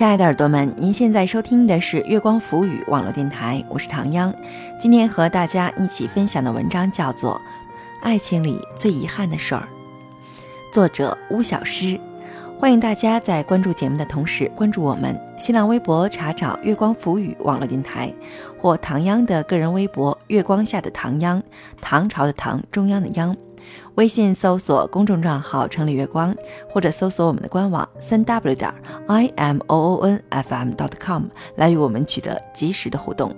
亲爱的耳朵们，您现在收听的是月光浮语网络电台，我是唐央。今天和大家一起分享的文章叫做《爱情里最遗憾的事儿》，作者巫小诗。欢迎大家在关注节目的同时关注我们新浪微博，查找“月光浮语”网络电台，或唐央的个人微博“月光下的唐央”，唐朝的唐，中央的央。微信搜索公众账号“城里月光”，或者搜索我们的官网三 w 点 i m o o n f m dot com 来与我们取得及时的互动。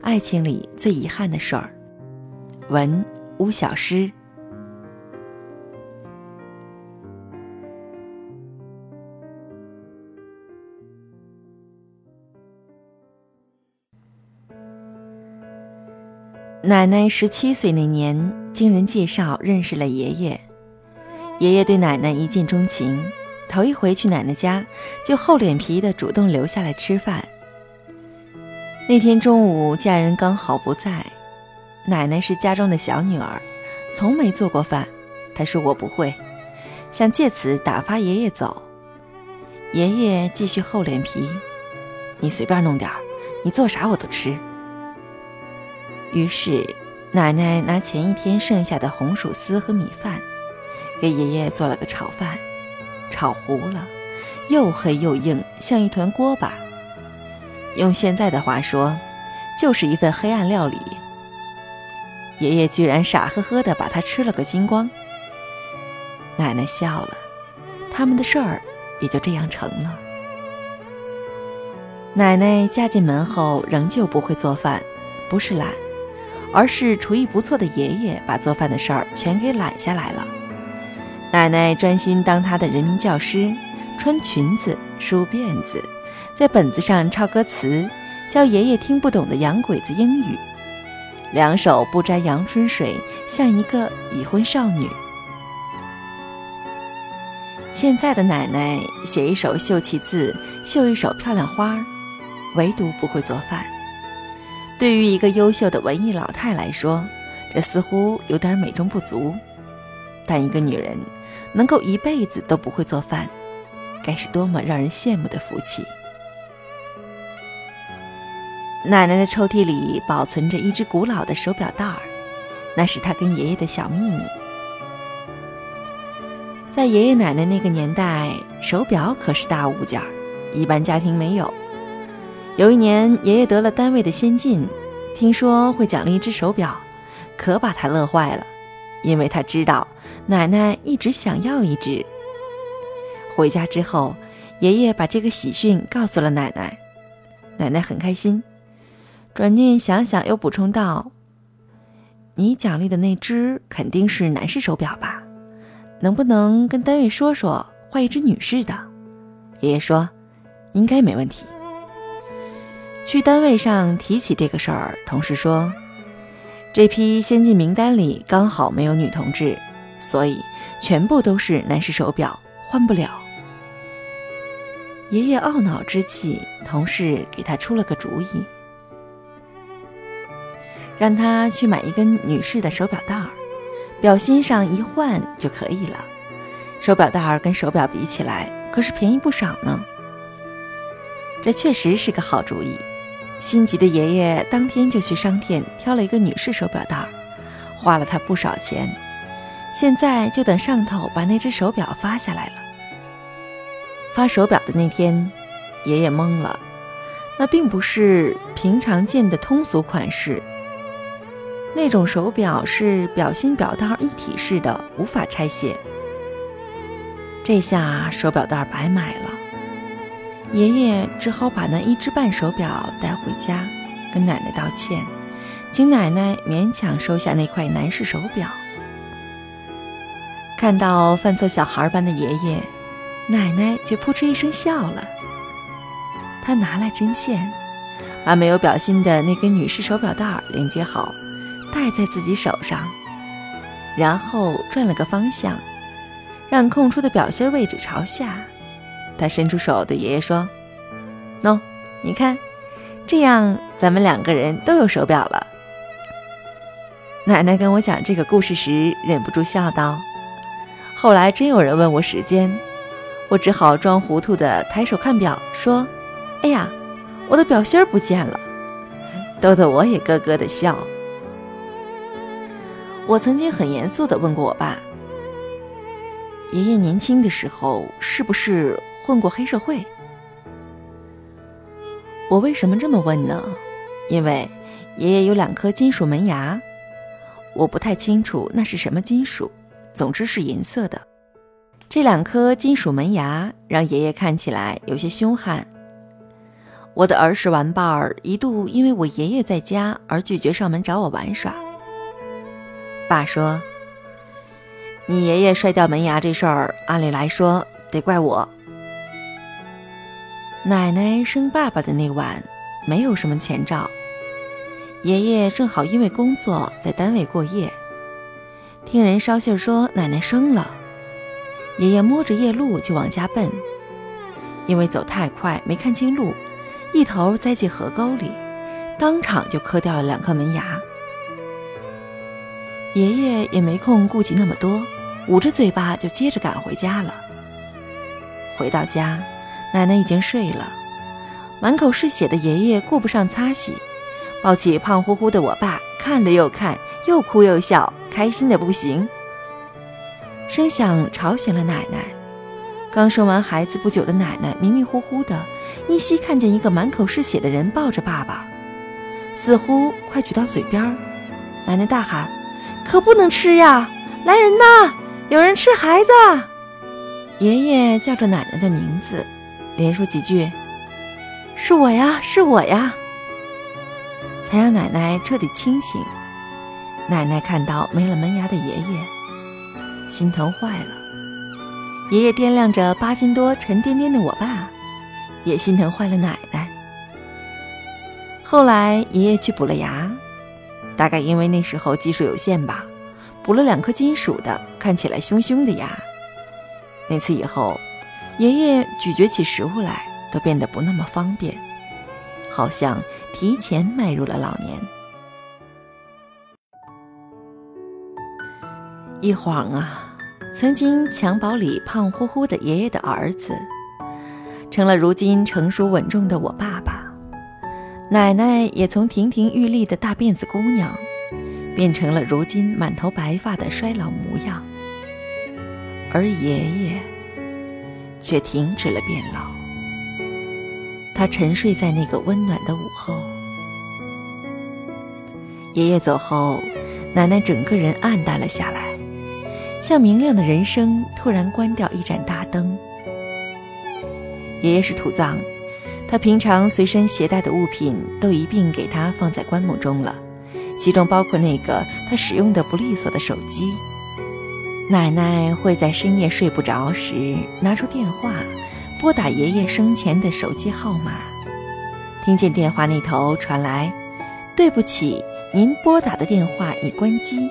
爱情里最遗憾的事儿，文巫小诗。奶奶十七岁那年，经人介绍认识了爷爷。爷爷对奶奶一见钟情，头一回去奶奶家，就厚脸皮的主动留下来吃饭。那天中午，家人刚好不在，奶奶是家中的小女儿，从没做过饭。她说我不会，想借此打发爷爷走。爷爷继续厚脸皮：“你随便弄点儿，你做啥我都吃。”于是，奶奶拿前一天剩下的红薯丝和米饭，给爷爷做了个炒饭，炒糊了，又黑又硬，像一团锅巴。用现在的话说，就是一份黑暗料理。爷爷居然傻呵呵地把它吃了个精光。奶奶笑了，他们的事儿也就这样成了。奶奶嫁进门后仍旧不会做饭，不是懒，而是厨艺不错的爷爷把做饭的事儿全给揽下来了。奶奶专心当她的人民教师，穿裙子，梳辫子。在本子上抄歌词，教爷爷听不懂的洋鬼子英语，两手不沾阳春水，像一个已婚少女。现在的奶奶写一手秀气字，绣一手漂亮花，唯独不会做饭。对于一个优秀的文艺老太来说，这似乎有点美中不足。但一个女人能够一辈子都不会做饭，该是多么让人羡慕的福气！奶奶的抽屉里保存着一只古老的手表带儿，那是她跟爷爷的小秘密。在爷爷奶奶那个年代，手表可是大物件儿，一般家庭没有。有一年，爷爷得了单位的先进，听说会奖励一只手表，可把他乐坏了，因为他知道奶奶一直想要一只。回家之后，爷爷把这个喜讯告诉了奶奶，奶奶很开心。转念想想，又补充道：“你奖励的那只肯定是男士手表吧？能不能跟单位说说，换一只女士的？”爷爷说：“应该没问题。”去单位上提起这个事儿，同事说：“这批先进名单里刚好没有女同志，所以全部都是男士手表，换不了。”爷爷懊恼之际，同事给他出了个主意。让他去买一根女士的手表带儿，表芯上一换就可以了。手表带儿跟手表比起来，可是便宜不少呢。这确实是个好主意。心急的爷爷当天就去商店挑了一个女士手表带，花了他不少钱。现在就等上头把那只手表发下来了。发手表的那天，爷爷懵了，那并不是平常见的通俗款式。那种手表是表芯表带一体式的，无法拆卸。这下手表带白买了，爷爷只好把那一只半手表带回家，跟奶奶道歉，请奶奶勉强收下那块男士手表。看到犯错小孩般的爷爷，奶奶却扑哧一声笑了。他拿来针线，把没有表芯的那根女士手表带连接好。戴在自己手上，然后转了个方向，让空出的表芯位置朝下。他伸出手对爷爷说：“喏，你看，这样咱们两个人都有手表了。奶奶跟我讲这个故事时，忍不住笑道。后来真有人问我时间，我只好装糊涂的抬手看表，说：“哎呀，我的表芯儿不见了。”逗得我也咯咯的笑。我曾经很严肃的问过我爸：“爷爷年轻的时候是不是混过黑社会？”我为什么这么问呢？因为爷爷有两颗金属门牙，我不太清楚那是什么金属，总之是银色的。这两颗金属门牙让爷爷看起来有些凶悍。我的儿时玩伴儿一度因为我爷爷在家而拒绝上门找我玩耍。爸说：“你爷爷摔掉门牙这事儿，按理来说得怪我。”奶奶生爸爸的那晚，没有什么前兆。爷爷正好因为工作在单位过夜，听人捎信说奶奶生了，爷爷摸着夜路就往家奔，因为走太快没看清路，一头栽进河沟里，当场就磕掉了两颗门牙。爷爷也没空顾及那么多，捂着嘴巴就接着赶回家了。回到家。奶奶已经睡了，满口是血的爷爷顾不上擦洗，抱起胖乎乎的我爸，看了又看，又哭又笑，开心的不行。声响吵醒了奶奶，刚生完孩子不久的奶奶迷迷糊糊的，依稀看见一个满口是血的人抱着爸爸，似乎快举到嘴边儿。奶奶大喊：“可不能吃呀！来人呐，有人吃孩子！”爷爷叫着奶奶的名字。连说几句：“是我呀，是我呀！”才让奶奶彻底清醒。奶奶看到没了门牙的爷爷，心疼坏了。爷爷掂量着八斤多、沉甸甸的我爸，也心疼坏了奶奶。后来爷爷去补了牙，大概因为那时候技术有限吧，补了两颗金属的、看起来凶凶的牙。那次以后。爷爷咀嚼起食物来都变得不那么方便，好像提前迈入了老年。一晃啊，曾经襁褓里胖乎乎的爷爷的儿子，成了如今成熟稳重的我爸爸；奶奶也从亭亭玉立的大辫子姑娘，变成了如今满头白发的衰老模样。而爷爷。却停止了变老。他沉睡在那个温暖的午后。爷爷走后，奶奶整个人暗淡了下来，像明亮的人生突然关掉一盏大灯。爷爷是土葬，他平常随身携带的物品都一并给他放在棺木中了，其中包括那个他使用的不利索的手机。奶奶会在深夜睡不着时拿出电话，拨打爷爷生前的手机号码。听见电话那头传来“对不起，您拨打的电话已关机”，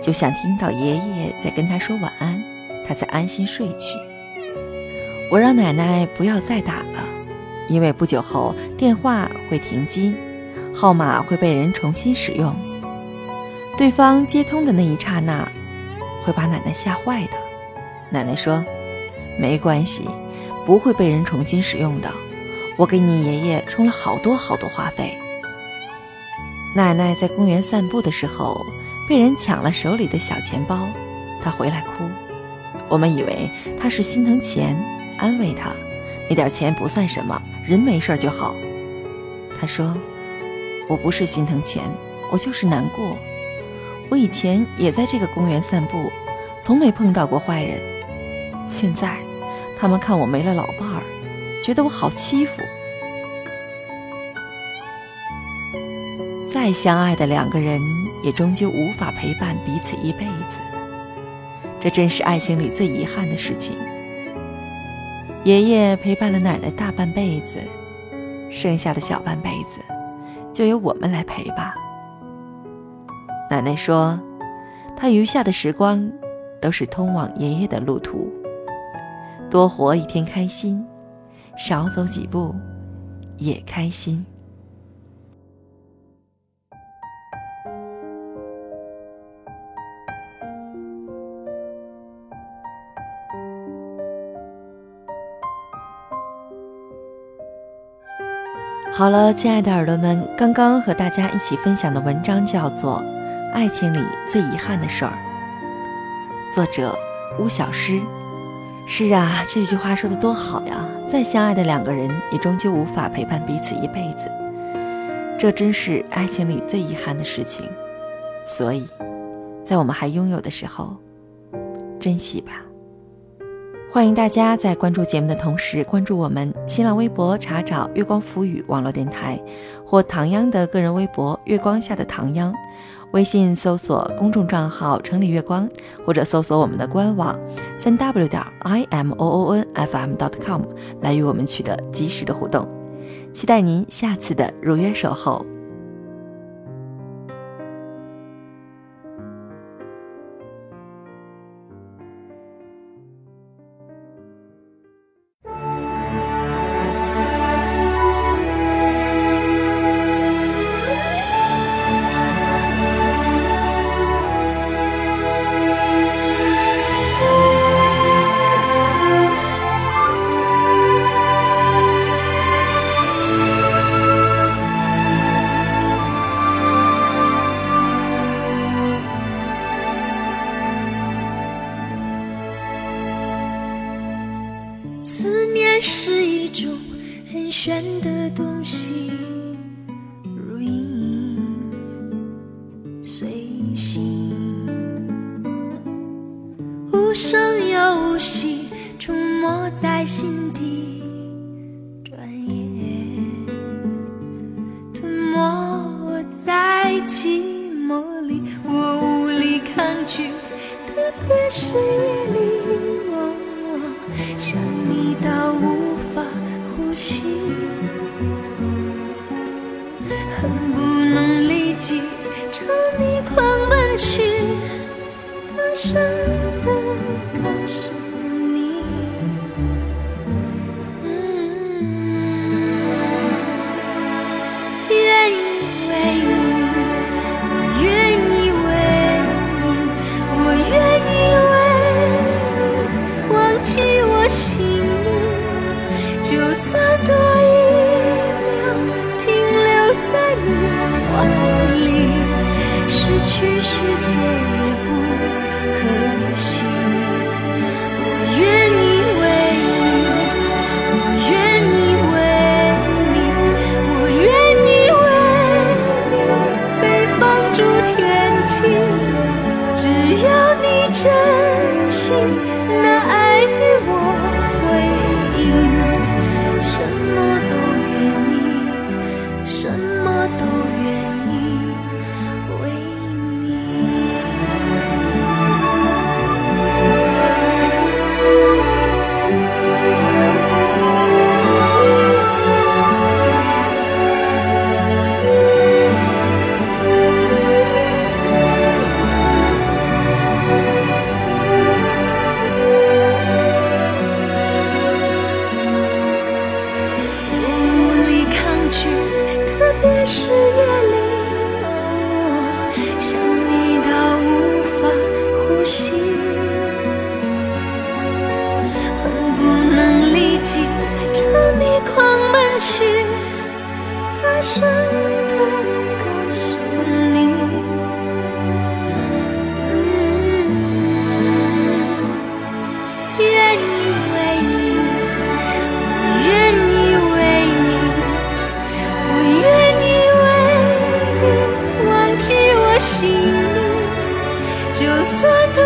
就像听到爷爷在跟他说晚安，他才安心睡去。我让奶奶不要再打了，因为不久后电话会停机，号码会被人重新使用。对方接通的那一刹那。会把奶奶吓坏的。奶奶说：“没关系，不会被人重新使用的。我给你爷爷充了好多好多话费。”奶奶在公园散步的时候，被人抢了手里的小钱包，她回来哭。我们以为她是心疼钱，安慰她：“那点钱不算什么，人没事就好。”她说：“我不是心疼钱，我就是难过。”我以前也在这个公园散步，从没碰到过坏人。现在，他们看我没了老伴儿，觉得我好欺负。再相爱的两个人，也终究无法陪伴彼此一辈子。这真是爱情里最遗憾的事情。爷爷陪伴了奶奶大半辈子，剩下的小半辈子，就由我们来陪吧。奶奶说：“她余下的时光，都是通往爷爷的路途。多活一天开心，少走几步，也开心。好了，亲爱的耳朵们，刚刚和大家一起分享的文章叫做《爱情里最遗憾的事儿》，作者巫小诗。是啊，这句话说的多好呀！再相爱的两个人，也终究无法陪伴彼此一辈子，这真是爱情里最遗憾的事情。所以，在我们还拥有的时候，珍惜吧。欢迎大家在关注节目的同时，关注我们新浪微博，查找“月光浮语”网络电台，或唐央的个人微博“月光下的唐央”，微信搜索公众账号“城里月光”，或者搜索我们的官网三 w 点 i m o o n f m dot com 来与我们取得及时的互动。期待您下次的如约守候。思念是一种很玄的东西，如影随形，无声又无息，出没在心底，想你到无法呼吸。恨不能立即朝你狂奔去，大声的心里，就算多一秒停留。在你怀里，失去世界心里，就算。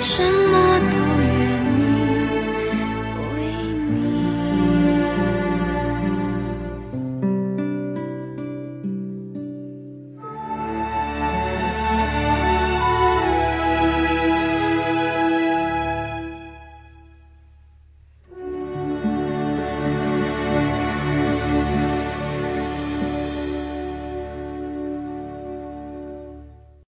什么都